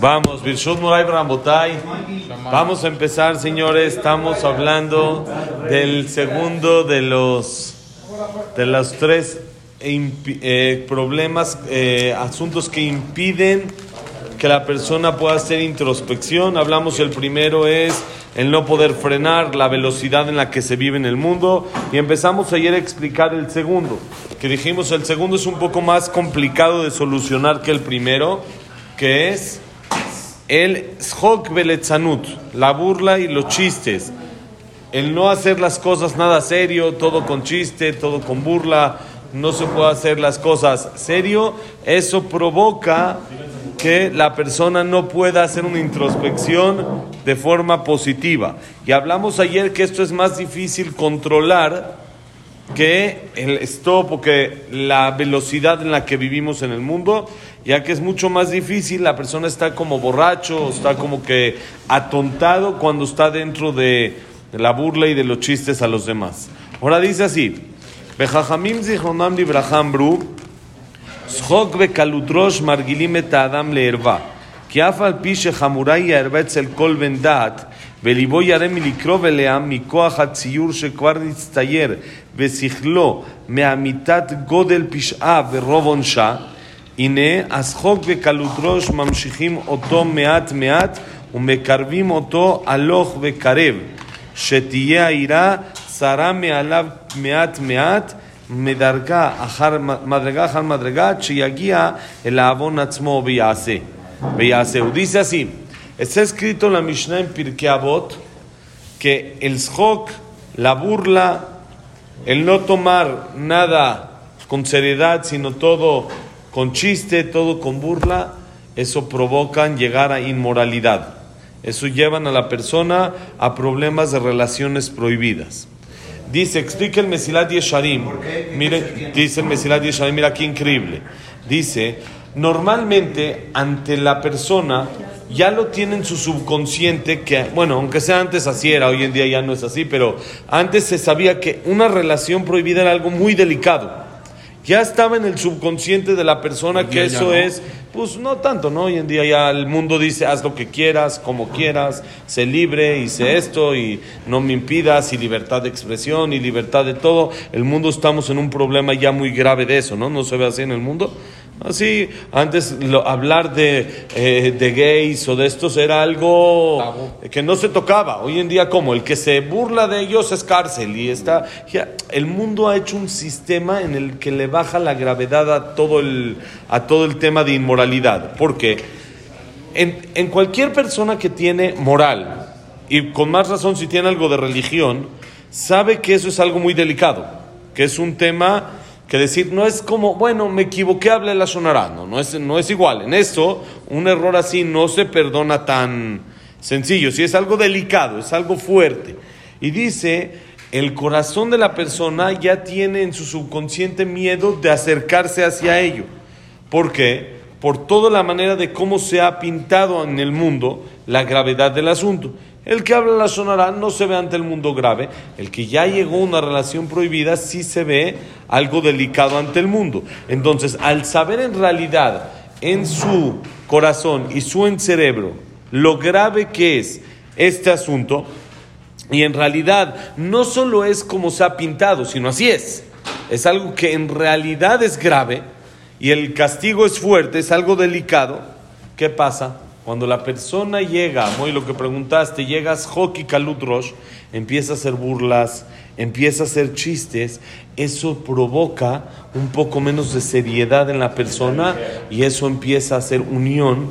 Vamos, Birshut Muray Brambotay. Vamos a empezar, señores. Estamos hablando del segundo de los de los tres eh, problemas, eh, asuntos que impiden que la persona pueda hacer introspección. Hablamos, el primero es el no poder frenar la velocidad en la que se vive en el mundo. Y empezamos ayer a explicar el segundo, que dijimos el segundo es un poco más complicado de solucionar que el primero, que es el schok beletzanut, la burla y los chistes. El no hacer las cosas nada serio, todo con chiste, todo con burla, no se puede hacer las cosas serio, eso provoca que la persona no pueda hacer una introspección de forma positiva. Y hablamos ayer que esto es más difícil controlar que el stop o que la velocidad en la que vivimos en el mundo, ya que es mucho más difícil, la persona está como borracho, está como que atontado cuando está dentro de, la burla y de los chistes a los demás. Ahora dice así, Bejajamim zichronam libraham bru, צחוק וקלות ראש מרגילים את האדם לערווה. כי אף על פי שחמורה היא הערווה אצל כל בן דעת, וליבו ירא מלקרוב אליה מכוח הציור שכבר נצטייר בשכלו מאמיתת גודל פשעה ורוב עונשה, הנה הצחוק וקלות ראש ממשיכים אותו מעט מעט ומקרבים אותו הלוך וקרב, שתהיה העירה צרה מעליו מעט מעט מדרגה אחר, מדרגה אחר מדרגה, שיגיע אל העוון עצמו ויעשה. ויעשהו. Dice así, está escrito en la Mishnah en Pirkei Avot que el schok, la burla, el no tomar nada con chiste, todo con burla, eso provocan llegar a inmoralidad. Eso llevan a la persona a problemas de relaciones prohibidas. Dice, explica el Mesilat Yesharim. Mire, dice el Mesilat Yesharim, mira qué increíble. Dice, normalmente ante la persona ya lo tiene en su subconsciente que, bueno, aunque sea antes así era, hoy en día ya no es así, pero antes se sabía que una relación prohibida era algo muy delicado. Ya estaba en el subconsciente de la persona que eso es, pues no tanto, ¿no? Hoy en día ya el mundo dice, haz lo que quieras, como quieras, sé libre y sé esto y no me impidas y libertad de expresión y libertad de todo. El mundo estamos en un problema ya muy grave de eso, ¿no? No se ve así en el mundo. Así, antes lo, hablar de, eh, de gays o de estos era algo que no se tocaba. Hoy en día, como el que se burla de ellos es cárcel y está. Ya, el mundo ha hecho un sistema en el que le baja la gravedad a todo el, a todo el tema de inmoralidad. Porque en, en cualquier persona que tiene moral, y con más razón si tiene algo de religión, sabe que eso es algo muy delicado, que es un tema que decir, no es como, bueno, me equivoqué, hablé la sonará, no, no es, no es igual. En esto, un error así no se perdona tan sencillo, si es algo delicado, es algo fuerte. Y dice, el corazón de la persona ya tiene en su subconsciente miedo de acercarse hacia ello. ¿Por qué? Por toda la manera de cómo se ha pintado en el mundo la gravedad del asunto. El que habla la sonará no se ve ante el mundo grave. El que ya llegó a una relación prohibida sí se ve algo delicado ante el mundo. Entonces, al saber en realidad en su corazón y su en cerebro lo grave que es este asunto, y en realidad no solo es como se ha pintado, sino así es. Es algo que en realidad es grave y el castigo es fuerte, es algo delicado. ¿Qué pasa? Cuando la persona llega, muy lo que preguntaste, llegas hockey kalut rosh, empieza a hacer burlas, empieza a hacer chistes, eso provoca un poco menos de seriedad en la persona y eso empieza a hacer unión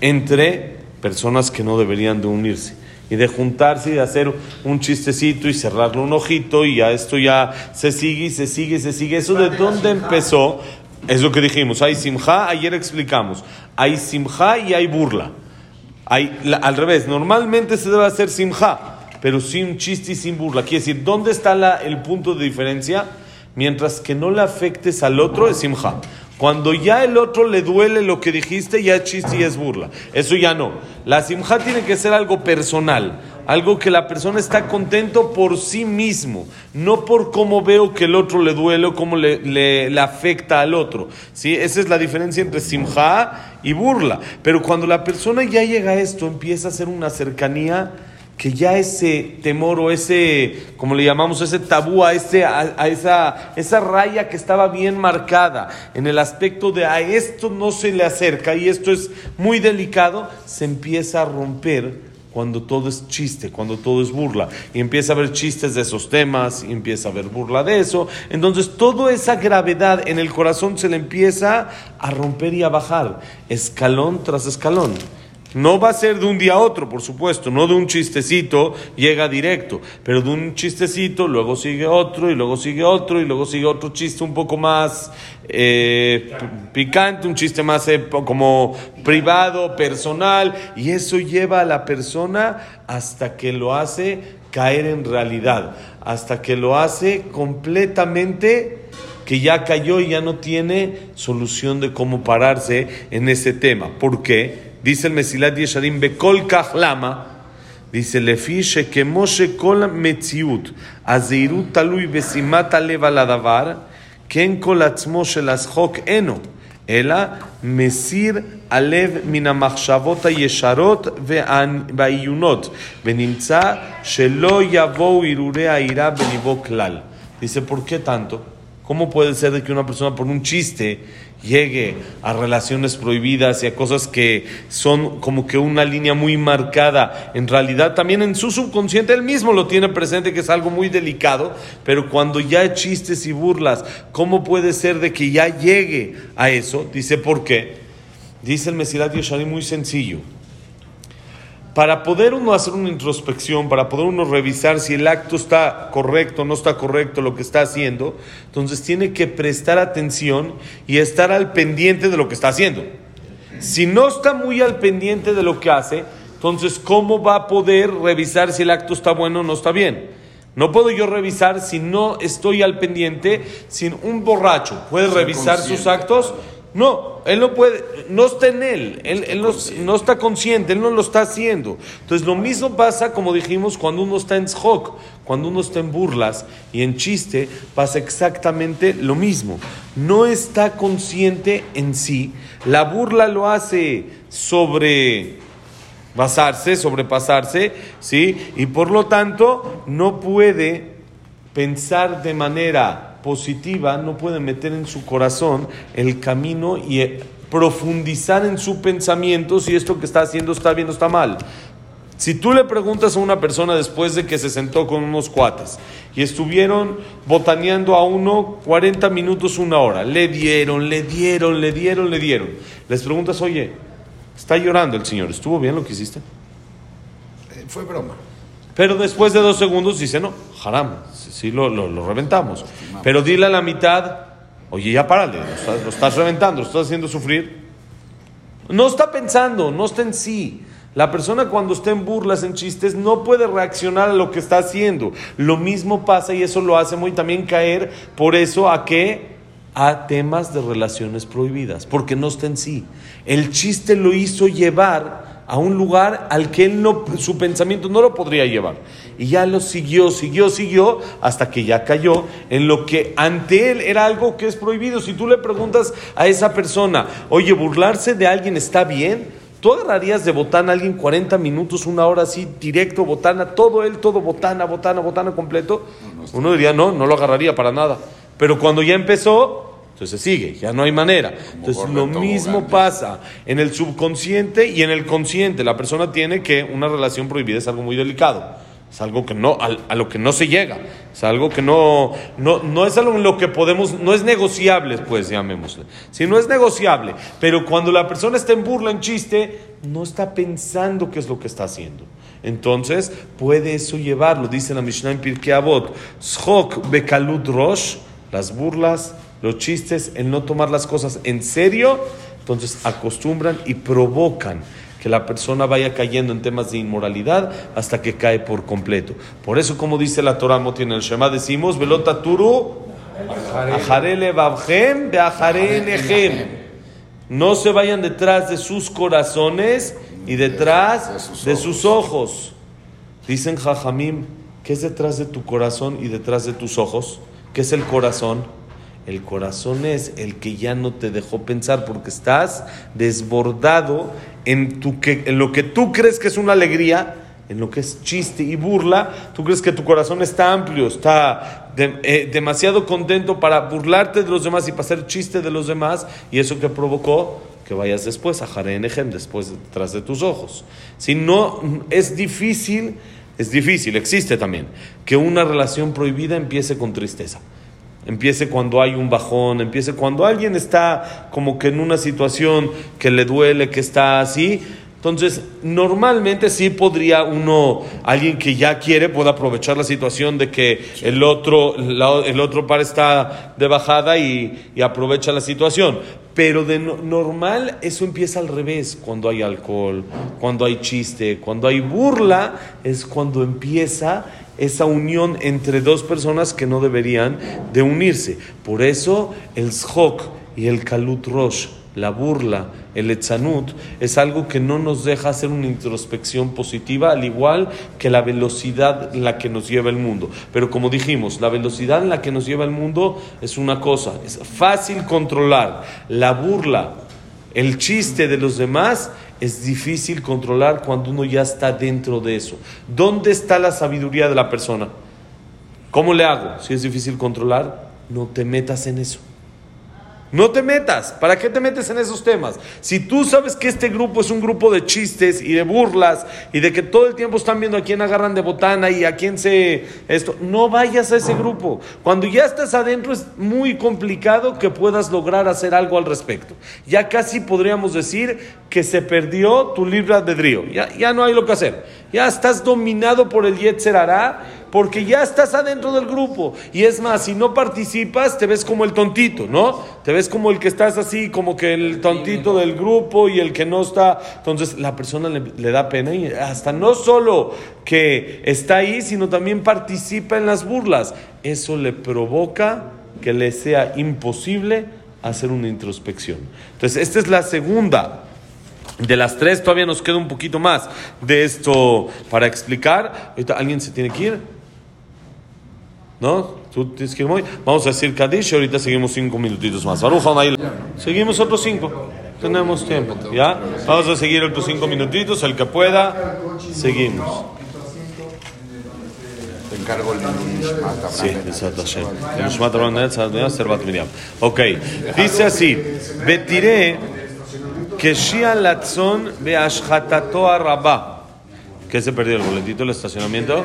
entre personas que no deberían de unirse y de juntarse y de hacer un chistecito y cerrarle un ojito y ya esto ya se sigue y se sigue y se sigue. ¿Eso de dónde empezó? Es lo que dijimos, hay simja, ayer explicamos, hay simja y hay burla. Hay, al revés, normalmente se debe hacer simja, pero sin chiste y sin burla. Quiere decir, ¿dónde está la, el punto de diferencia? Mientras que no le afectes al otro, es simja. Cuando ya el otro le duele lo que dijiste, ya es chiste y es burla. Eso ya no. La simja tiene que ser algo personal, algo que la persona está contento por sí mismo, no por cómo veo que el otro le duele o cómo le, afecta al otro. ¿sí? Esa es la diferencia entre simja y burla. Pero cuando la persona ya llega a esto, empieza a hacer una cercanía que ya ese temor o ese, como le llamamos, ese tabú, a, ese, a, esa, esa raya que estaba bien marcada en el aspecto de a esto no se le acerca y esto es muy delicado, se empieza a romper cuando todo es chiste, cuando todo es burla. Y empieza a haber chistes de esos temas, y empieza a haber burla de eso. Entonces, toda esa gravedad en el corazón se le empieza a romper y a bajar, escalón tras escalón. No va a ser de un día a otro, por supuesto, no de un chistecito llega directo, pero de un chistecito, luego sigue otro, y luego sigue otro, y luego sigue otro chiste un poco más eh, picante, un chiste más eh, como privado, personal, y eso lleva a la persona hasta que lo hace caer en realidad, hasta que lo hace completamente que ya cayó y ya no tiene solución de cómo pararse en ese tema. ¿Por qué? Dice el Mesilat Yesharim, Bekol Kahlama, dice, Lefi Shekemo Shekol Metziut, Azeirut Talui Besimat Alev Aladavar, Ken Kol Atzmo Shel Azchok Eno, אלא מסיר הלב מן המחשבות הישרות והעיונות, ונמצא שלא יבואו הרהורי העירה בליבו כלל. Dice, ¿por qué tanto? ¿Cómo puede ser de que una persona por un chiste llegue a relaciones prohibidas y a cosas que son como que una línea muy marcada. En realidad también en su subconsciente él mismo lo tiene presente que es algo muy delicado, pero cuando ya hay chistes y burlas, ¿cómo puede ser de que ya llegue a eso? Dice, ¿por qué? Dice el Mesirat Yoshari muy sencillo. Para poder uno hacer una introspección, para poder uno revisar si el acto está correcto o no está correcto lo que está haciendo, entonces tiene que prestar atención y estar al pendiente de lo que está haciendo. Si no está muy al pendiente de lo que hace, entonces ¿cómo va a poder revisar si el acto está bueno o no está bien? No puedo yo revisar si no estoy al pendiente, sin un borracho puede revisar sus actos no, él no puede, no está en él, él, no, está consciente, él no lo está haciendo. Entonces lo mismo pasa, como dijimos, cuando uno está en tzhok, cuando uno está en burlas y en chiste, pasa exactamente lo mismo. No está consciente en sí, la burla lo hace sobre basarse, sobrepasarse, ¿sí? Y por lo tanto no puede pensar de manera positiva no puede meter en su corazón el camino y eh, profundizar en su pensamiento si esto que está haciendo está bien o está mal. Si tú le preguntas a una persona después de que se sentó con unos cuates y estuvieron botaneando a uno 40 minutos, una hora, le dieron, le dieron, le dieron, le dieron. Les preguntas, oye, está llorando el señor, ¿estuvo bien lo que hiciste? Eh, fue broma. Pero después de dos segundos dice, no, haram, sí lo, lo, reventamos. Pero dile a la mitad, oye, ya párale, lo estás, reventando, lo estás haciendo sufrir. No está pensando, no está en sí. La persona cuando está en burlas, en chistes, no puede reaccionar a lo que está haciendo. Lo mismo pasa y eso lo hace muy también caer por eso a qué? A temas de relaciones prohibidas, porque no está en sí. El chiste lo hizo llevar a un lugar al que él no, su pensamiento no lo podría llevar. Y ya lo siguió, siguió, siguió, hasta que ya cayó en lo que ante él era algo que es prohibido. Si tú le preguntas a esa persona, oye, burlarse de alguien está bien, ¿tú agarrarías de botana a alguien 40 minutos, una hora así, directo, botana, todo él, todo botana, botana, botana completo? Uno diría, no, no lo agarraría para nada. Pero cuando ya empezó, entonces sigue, ya no hay manera. Entonces lo mismo pasa en el subconsciente y en el consciente. La persona tiene que una relación prohibida es algo muy delicado. Es algo que no, a, lo que no se llega. Es algo que no, no, no es algo en lo que podemos, no es negociable, pues llamémosle. Si no es negociable, pero cuando la persona está en burla, en chiste, no está pensando qué es lo que está haciendo. Entonces, puede eso llevarlo, dice la Mishnah en Pirkei Avot, bekalut rosh, las burlas los chistes, el no tomar las cosas en serio, entonces acostumbran y provocan que la persona vaya cayendo en temas de inmoralidad hasta que cae por completo. Por eso, como dice la Torah Motin el Shema, decimos, velota turu, no se vayan detrás de sus corazones y detrás de sus ojos. Dicen Jajamim, ¿qué es detrás de tu corazón y detrás de tus ojos? ¿Qué es el corazón? El corazón es el que ya no te dejó pensar porque estás desbordado en, lo que tú crees que es una alegría, en lo que es chiste y burla. Tú crees que tu corazón está amplio, está eh, demasiado contento para burlarte de los demás y para hacer chiste de los demás. Y eso que provocó que vayas después a Jarenejem, después detrás de tus ojos. Si no, es difícil, es difícil, existe también, que una relación prohibida empiece con tristeza empiece cuando hay un bajón, empiece cuando alguien está como que en una situación que le duele, que está así. Entonces, normalmente sí podría uno, alguien que ya quiere, puede aprovechar la situación de que el otro, el otro par está de bajada y aprovecha la situación. Pero de normal eso empieza al revés, cuando hay alcohol, cuando hay chiste, cuando hay burla, es cuando empieza esa unión entre dos personas que no deberían de unirse. Por eso el zhok y el kalut rosh, la burla, el etzanut, es algo que no nos deja hacer una introspección positiva, al igual que la velocidad en la que nos lleva el mundo. Pero como dijimos, la velocidad en la que nos lleva el mundo es una cosa, es fácil controlar. La burla, el chiste de los demás es difícil controlar cuando uno ya está dentro de eso. ¿Dónde está la sabiduría de la persona? ¿Cómo le hago? Si es difícil controlar, no te metas en eso. No te metas. ¿Para qué te metes en esos temas? Si tú sabes que este grupo es un grupo de chistes y de burlas y de que todo el tiempo están viendo a quién agarran de botana y a quién se... Esto, no vayas a ese grupo. Cuando ya estás adentro es muy complicado que puedas lograr hacer algo al respecto. Ya casi podríamos decir que se perdió tu libre albedrío. Ya, ya no hay lo que hacer. Ya estás dominado por el Yetzer porque ya estás adentro del grupo. Y es más, si no participas, te ves como el tontito, ¿no? Te ves como el que estás así, como que el tontito del grupo y el que no está. Entonces la persona le, le da pena y hasta no solo que está ahí, sino también participa en las burlas. Eso le provoca que le sea imposible hacer una introspección. Entonces, esta es la segunda de las tres todavía nos queda un poquito más de esto para explicar. Ahorita alguien se tiene que ir. ¿No? ¿Tú tienes que ir muy? Vamos a decir Kadish y ahorita seguimos cinco minutitos más. Seguimos otros cinco. Tenemos tiempo. ¿Ya? Vamos a seguir otros cinco minutitos. El que pueda, seguimos. Encargo el Sí, exacto. Ok. Dice así. Betiré que Shia Latzon Beashhatato Rabá. ¿Qué se perdió? ¿El boletito del estacionamiento?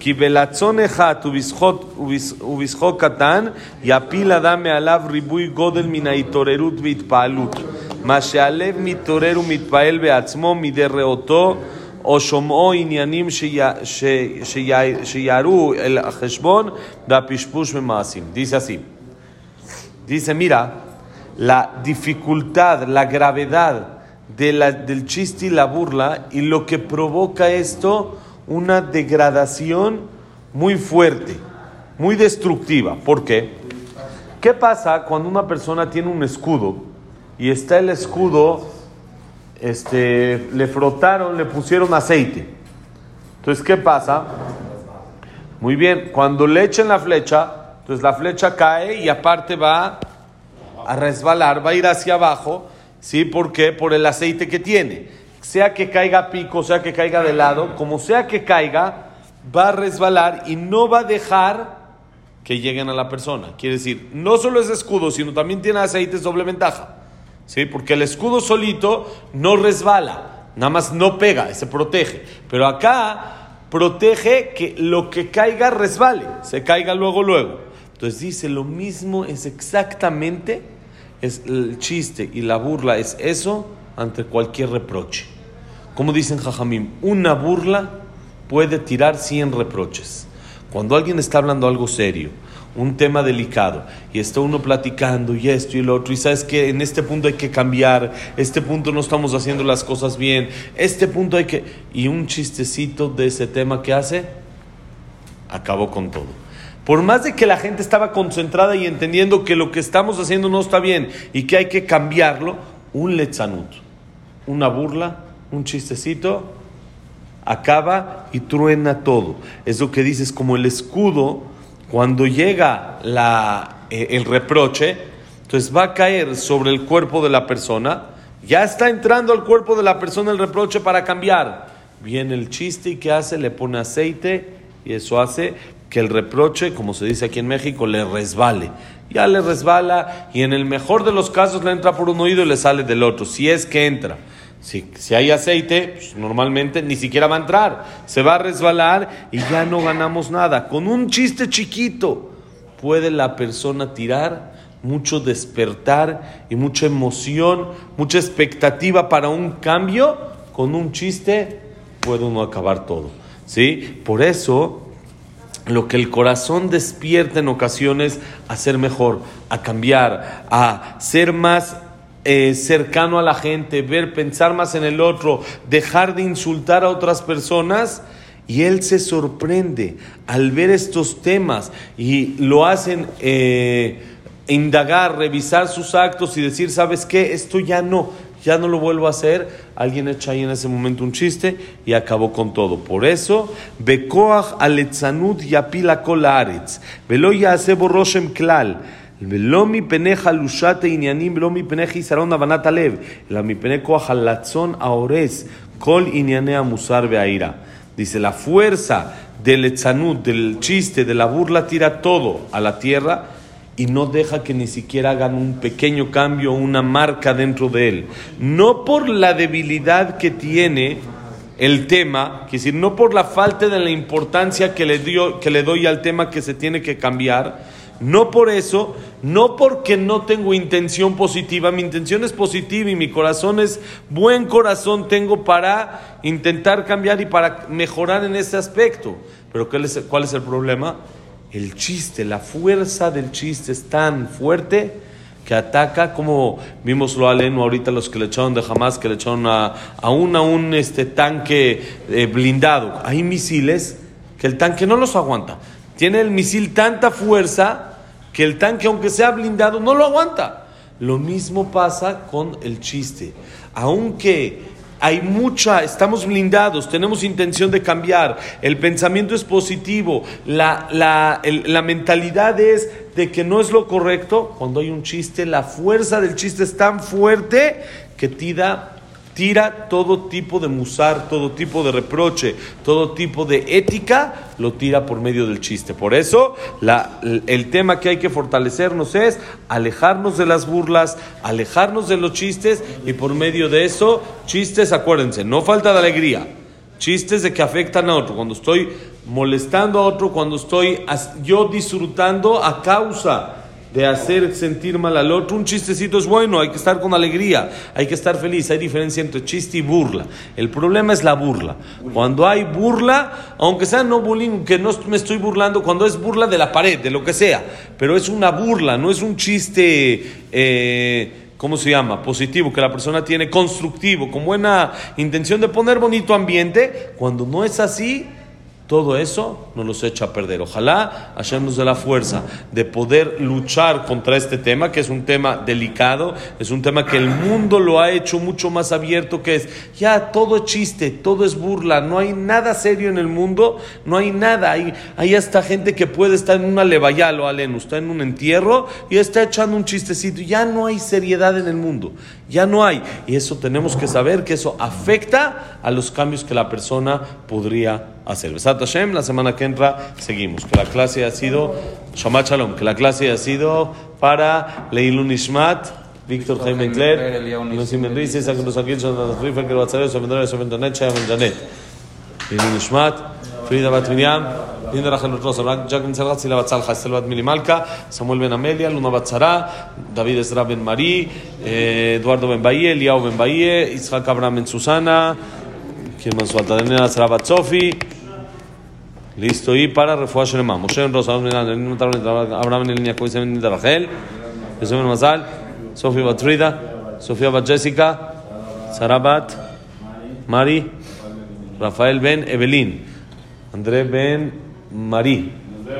כי בלצון אחד ובשחוק קטן יפיל אדם מעליו ריבוי גודל מן ההתעוררות והתפעלות. מה שהלב מתעורר ומתפעל בעצמו מדי ראותו או שומעו עניינים שיערו אל החשבון והפשפוש במעשים. Dice así. Dice, mira, la dificultad, la gravedad del chiste y la burla y lo que provoca esto una degradación muy fuerte, muy destructiva. ¿Por qué? ¿Qué pasa cuando una persona tiene un escudo y está el escudo, este, le frotaron, le pusieron aceite? Entonces, ¿qué pasa? Muy bien, cuando le echen la flecha, entonces la flecha cae y aparte va a resbalar, va a ir hacia abajo ¿Sí? ¿Por qué? Por el aceite que tiene. Sea que caiga pico, sea que caiga de lado, como sea que caiga, va a resbalar y no va a dejar que lleguen a la persona. Quiere decir, no solo es escudo, sino también tiene aceite, es doble ventaja. ¿Sí? Porque el escudo solito no resbala, nada más no pega, se protege. Pero acá protege que lo que caiga resbale, se caiga luego, luego. Entonces dice, lo mismo es exactamente es el chiste y la burla es eso ante cualquier reproche. Como dicen Jajamim, una burla puede tirar 100 reproches. Cuando alguien está hablando algo serio, un tema delicado y está uno platicando y esto y lo otro y sabes que en este punto hay que cambiar, este punto no estamos haciendo las cosas bien, este punto hay que... Y un chistecito de ese tema que hace, acabó con todo. Por más de que la gente estaba concentrada y entendiendo que lo que estamos haciendo no está bien y que hay que cambiarlo, un letzanut, una burla, un chistecito, acaba y truena todo. Es lo que dices como el escudo cuando llega eh, el reproche, entonces va a caer sobre el cuerpo de la persona, ya está entrando al cuerpo de la persona el reproche para cambiar. Viene el chiste y ¿qué hace? Le pone aceite y eso hace que el reproche, como se dice aquí en México, le resbale. Ya le resbala y en el mejor de los casos le entra por un oído y le sale del otro, si es que entra. Si, si hay aceite, pues, normalmente ni siquiera va a entrar. Se va a resbalar y ya no ganamos nada. Con un chiste chiquito puede la persona tirar mucho despertar y mucha emoción, mucha expectativa para un cambio. Con un chiste puede uno acabar todo. ¿Sí? Por eso lo que el corazón despierta en ocasiones a ser mejor, a cambiar, a ser más eh, cercano a la gente, ver, pensar más en el otro, dejar de insultar a otras personas. Y él se sorprende al ver estos temas y lo hacen eh, indagar, revisar sus actos y decir, ¿sabes qué? Esto ya no, ya no lo vuelvo a hacer. Alguien echa ahí en ese momento un chiste y acabó con todo. Por eso, Bekoach aletzanud yapila kol aretz, velo yasebo roshem klal. ולא מפני חלושת העניינים ולא מפני חיסרון הבנת הלב, אלא מפני כוח הלצון ההורס כל ענייני המוסר והעירה. Dice, la fuerza del etzanud, del chiste, de la burla, tira todo a la tierra y no deja que ni siquiera hagan un pequeño cambio, una marca dentro de él. No por la debilidad que tiene el tema, es decir, no por la falta de la importancia que le, dio, que le doy al tema que se tiene que cambiar, no por eso, no porque no tengo intención positiva, mi intención es positiva y mi corazón es buen corazón tengo para intentar cambiar y para mejorar en ese aspecto. Pero ¿cuál es el problema? El chiste, la fuerza del chiste es tan fuerte que ataca, como vimos lo aleno ahorita los que le echaron de jamás, que le echaron a, un, a un este, tanque eh, blindado. Hay misiles que el tanque no los aguanta. Tiene el misil tanta fuerza que el tanque, aunque sea blindado, no lo aguanta. Lo mismo pasa con el chiste. Aunque hay mucha, estamos blindados, tenemos intención de cambiar, el pensamiento es positivo, la, la, la, mentalidad es de que no es lo correcto, cuando hay un chiste, la fuerza del chiste es tan fuerte que tira tira todo tipo de musar, todo tipo de reproche, todo tipo de ética, lo tira por medio del chiste. Por eso el tema que hay que fortalecernos es alejarnos de las burlas, alejarnos de los chistes y por medio de eso, chistes, acuérdense, no falta de alegría. Chistes de que afectan a otro. Cuando estoy molestando a otro, cuando estoy yo disfrutando a causa de hacer sentir mal al otro. Un chistecito es bueno, hay que estar con alegría, hay que estar feliz. Hay diferencia entre chiste y burla. El problema es la burla. Cuando hay burla, aunque sea no bullying, que no me estoy burlando, cuando es burla de la pared, de lo que sea, pero es una burla, no es un chiste. Eh, ¿cómo se llama? Positivo, que la persona tiene constructivo, con buena intención de poner bonito ambiente. Cuando no es así, todo eso nos los echa a perder. Ojalá Hashem dé la fuerza de poder luchar contra este tema, que es un tema delicado, es un tema que el mundo lo ha hecho mucho más abierto, que es ya todo es chiste, todo es burla, no hay nada serio en el mundo, no hay nada. Hay, hay hasta gente que puede estar en una levayal o aleno, está en un entierro y está echando un chistecito. Ya no hay seriedad en el mundo, ya no hay. Y eso tenemos que saber que eso afecta a los cambios que la persona podría hacer. Besat Hashem, la semana que entra seguimos. Que la clase ha sido, Shabbat Shalom, que la clase ha sido para Leilun Ishmat, Víctor Jaime Kler, Lucy Menriz, Isaac Rosaquil, Jonathan que lo va a hacer, Sobendor, Sobendonet, Shaya Janet. Leilun Ishmat, Frida Bat Miriam, Linda Rachel Rosa, Jacqueline Serrat, Sila Bat Salja, Estel Bat Milimalka, Samuel Ben Amelia, Luna Bat Zara, David Ezra Ben Marí, Eduardo Ben Bahie, Eliao Ben Bahie, Isaac Abraham Ben Susana, ¿Quién más falta? Daniela Sarabat Sofi. Listo. Y para Refuah Shelema. Moshe Ben Rosa, Abraham en línea, Ben de Rachel, Yosef Ben Mazal, Sofía Batrida, Sofía Bat Jessica, Sara Bat, Mari, Rafael Ben Evelyn, André Ben Mari,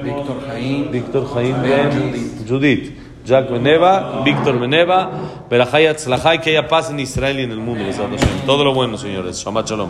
Víctor Jaín. Víctor Jaim Ben Judith, Jack Beneva, Víctor Beneva, Berajay Atzlajay, que haya paz en Israel y en el mundo. Todo lo bueno, señores. Shabbat Shalom.